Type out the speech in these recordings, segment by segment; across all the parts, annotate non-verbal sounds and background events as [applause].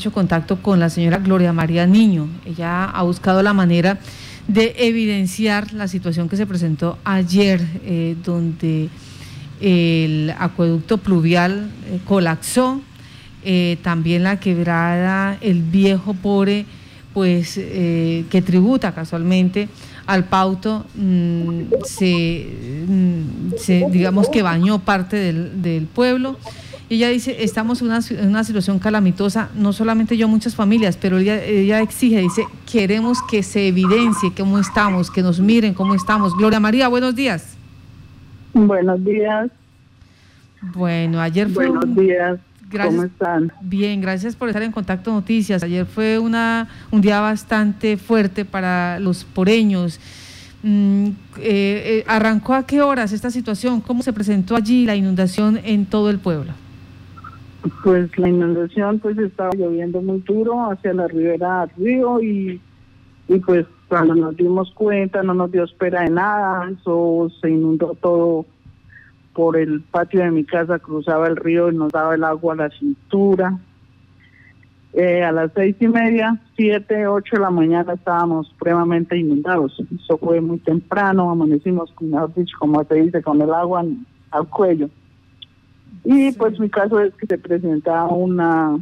hecho contacto con la señora Gloria María Niño. Ella ha buscado la manera de evidenciar la situación que se presentó ayer, eh, donde el acueducto pluvial eh, colapsó, eh, también la quebrada, el viejo Pore, pues que tributa casualmente al Pauto, mm, mm, se, digamos que bañó parte del pueblo y ella dice, estamos en una, situación calamitosa, no solamente yo, muchas familias, pero ella, ella exige, dice, queremos que se evidencie cómo estamos, que nos miren cómo estamos. Gloria María, buenos días. Buenos días. Bueno, ayer fue... Buenos días. ¿Cómo están? Bien, gracias por estar en Contacto Noticias. Ayer fue una, un día bastante fuerte para los poreños. Mm, eh, eh, ¿Arrancó a qué horas esta situación? ¿Cómo se presentó allí la inundación en todo el pueblo? Pues la inundación pues estaba lloviendo muy duro hacia la ribera del río y, y pues cuando nos dimos cuenta no nos dio espera de nada, eso se inundó todo por el patio de mi casa, cruzaba el río y nos daba el agua a la cintura. Eh, a las seis y media, siete, ocho de la mañana estábamos pruebamente inundados. Eso fue muy temprano, amanecimos, como se dice, con el agua al cuello. Y pues mi caso es que se presenta una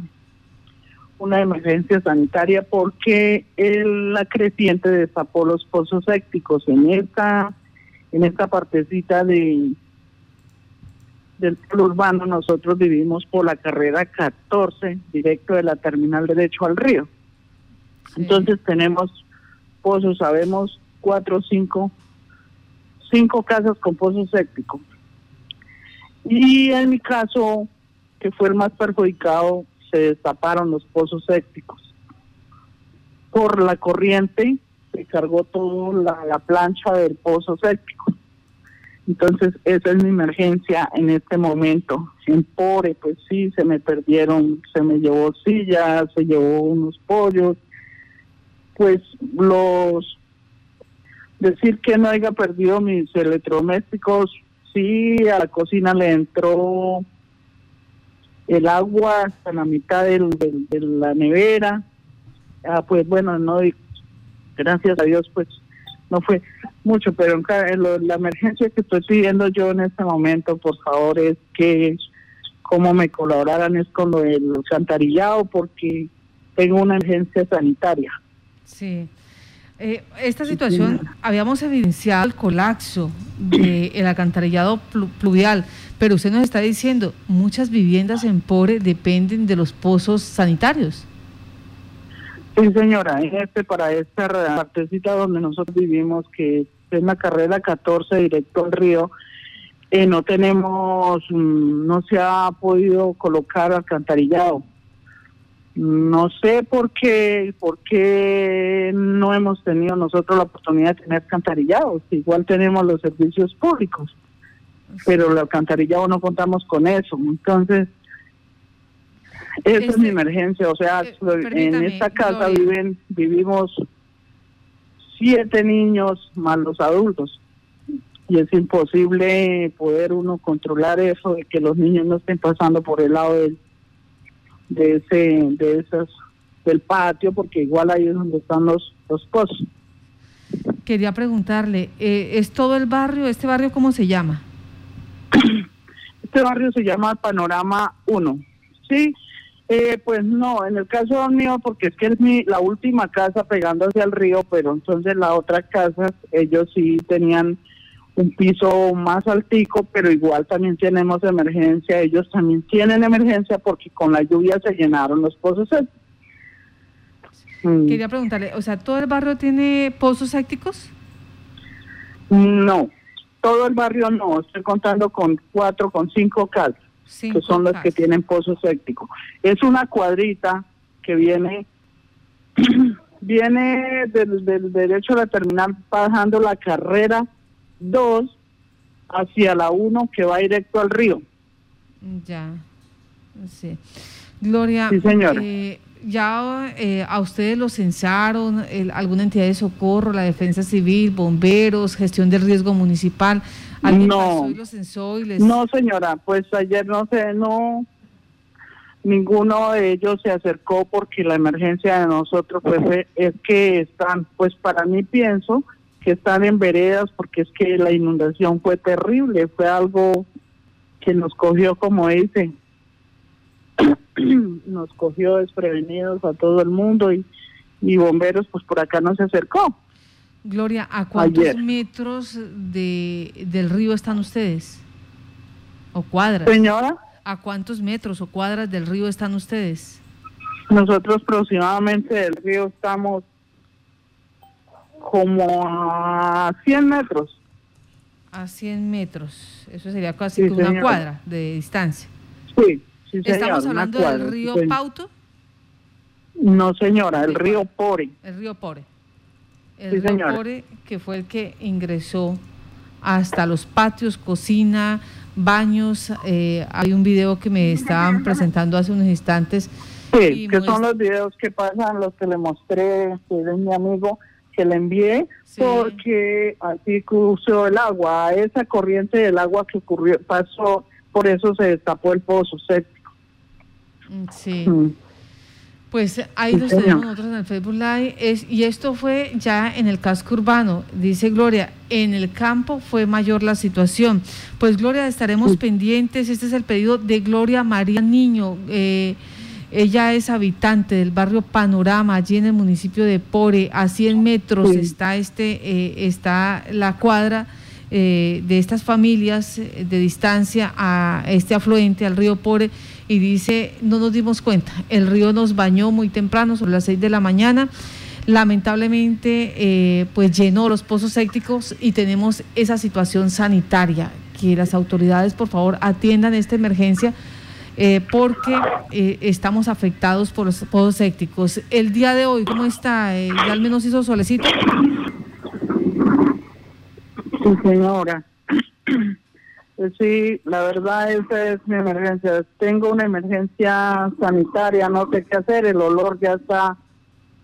una emergencia sanitaria porque la creciente destapó los pozos sépticos en esta en esta partecita de del urbano. Nosotros vivimos por la carrera 14 directo de la terminal derecho al río. Entonces tenemos pozos sabemos cuatro o cinco cinco casas con pozos sépticos y en mi caso, que fue el más perjudicado, se destaparon los pozos sépticos. Por la corriente se cargó toda la, plancha del pozo séptico. Entonces, esa es mi emergencia en este momento. En Pore, pues sí, se me perdieron, se me llevó sillas, se llevó unos pollos. Pues los. Decir que no haya perdido mis electrodomésticos, sí, a la cocina le entró el agua hasta la mitad del, de la nevera. Ah, pues bueno, no, gracias a Dios, pues no fue mucho, pero en la emergencia que estoy pidiendo yo en este momento, por favor, es que como me colaboraran es con lo del alcantarillado, porque tengo una emergencia sanitaria. Sí. Eh, esta situación, habíamos evidenciado el colapso del alcantarillado pluvial, pero usted nos está diciendo, muchas viviendas en Pobre dependen de los pozos sanitarios. Sí, señora, este, para esta partecita donde nosotros vivimos, que es la carrera 14 directo al río, eh, no tenemos, mm, no se ha podido colocar alcantarillado. No sé por qué, por qué no hemos tenido nosotros la oportunidad de tener alcantarillados. Igual tenemos los servicios públicos, pero el alcantarillado no contamos con eso. Entonces, esa es mi este, emergencia. O sea, eh, en esta casa viven, vivimos siete niños más los adultos. Y es imposible poder uno controlar eso de que los niños no estén pasando por el lado del de ese de esas del patio porque igual ahí es donde están los los pozos. Quería preguntarle, eh, ¿es todo el barrio? ¿Este barrio cómo se llama? [clears throat] Este barrio se llama Panorama 1. Sí, eh, pues no, en el caso mío, porque es que es mi, la última casa pegando hacia el río, pero entonces la otra casa, ellos sí tenían un piso más altico, pero igual también tenemos emergencia. Ellos también tienen emergencia porque con la lluvia se llenaron los pozos sépticos. Mm. Quería preguntarle, o sea, ¿todo el barrio tiene pozos sépticos? No, todo el barrio no. Estoy contando con cuatro, con cinco casas, que son las que tienen pozos sépticos. Es una cuadrita que viene [clears throat] viene del, del derecho a la terminal bajando la carrera dos hacia la uno que va directo al río. Ya, sí. Gloria, eh, ya eh, a ustedes lo censaron, alguna entidad de socorro, la defensa civil, bomberos, gestión del riesgo municipal. no, No, señora, pues ayer no sé, no, ninguno de ellos se acercó porque la emergencia de nosotros pues es que están, pues para mí pienso que están en veredas porque es que la inundación fue terrible, fue algo que nos cogió como dicen, [clears throat] nos cogió desprevenidos a todo el mundo y, y bomberos pues por acá no se acercó. Gloria, ¿a cuántos metros de, del río están ustedes? ¿O cuadras? Señora. ¿A cuántos metros o cuadras del río están ustedes? Nosotros aproximadamente del río estamos como a 100 metros. A 100 metros. Eso sería casi una cuadra de distancia. Sí, sí ¿Estamos hablando del río Pauto? No, señora, el río Pore. El río Pore. El río Pore, que fue el que ingresó hasta los patios, cocina, baños. Eh, hay un video que me estaban presentando hace unos instantes. Sí, que son los videos que pasan, los que le mostré, que es mi amigo, que le envié, porque así cruzó el agua, esa corriente del agua que ocurrió, pasó, por eso se destapó el pozo séptico. Mm, sí. Mm. Pues ahí los tenemos nosotros en el Facebook Live. Es, y esto fue ya en el casco urbano. Dice Gloria, en el campo fue mayor la situación. Pues Gloria, estaremos pendientes. Este es el pedido de Gloria María Niño. Eh, ella es habitante del barrio Panorama, allí en el municipio de Pore. A 100 metros está, este, eh, está la cuadra eh, de estas familias de distancia a este afluente, al río Pore y dice, no nos dimos cuenta, el río nos bañó muy temprano, sobre las 6 de la mañana, lamentablemente eh, pues llenó los pozos sépticos y tenemos esa situación sanitaria, que las autoridades por favor atiendan esta emergencia. Eh, porque eh, estamos afectados por los pozos sépticos. El día de hoy, ¿cómo está? ¿Ya al menos hizo solecito? Sí, señora. [clears throat] Sí, la verdad esa es mi emergencia. Tengo una emergencia sanitaria, no sé qué hacer, el olor ya está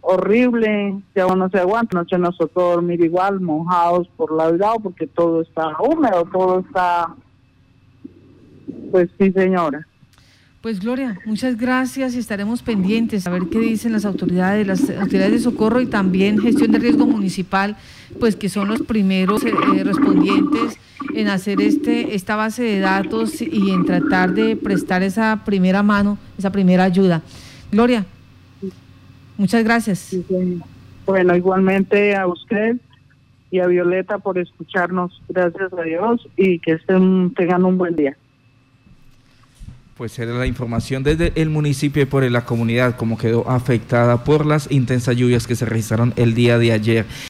horrible, ya uno se aguanta, noche nos tocó dormir igual, mojados por lado porque todo está húmedo, todo está, pues sí señora. Pues Gloria, muchas gracias y estaremos pendientes a ver qué dicen las autoridades, las autoridades de socorro y también gestión de riesgo municipal, pues que son los primeros eh, respondientes en hacer este esta base de datos y en tratar de prestar esa primera mano, esa primera ayuda. Gloria, muchas gracias. Bueno, igualmente a usted y a Violeta por escucharnos. Gracias a Dios y que estén, tengan un buen día. Pues era la información desde el municipio y por la comunidad, como quedó afectada por las intensas lluvias que se registraron el día de ayer.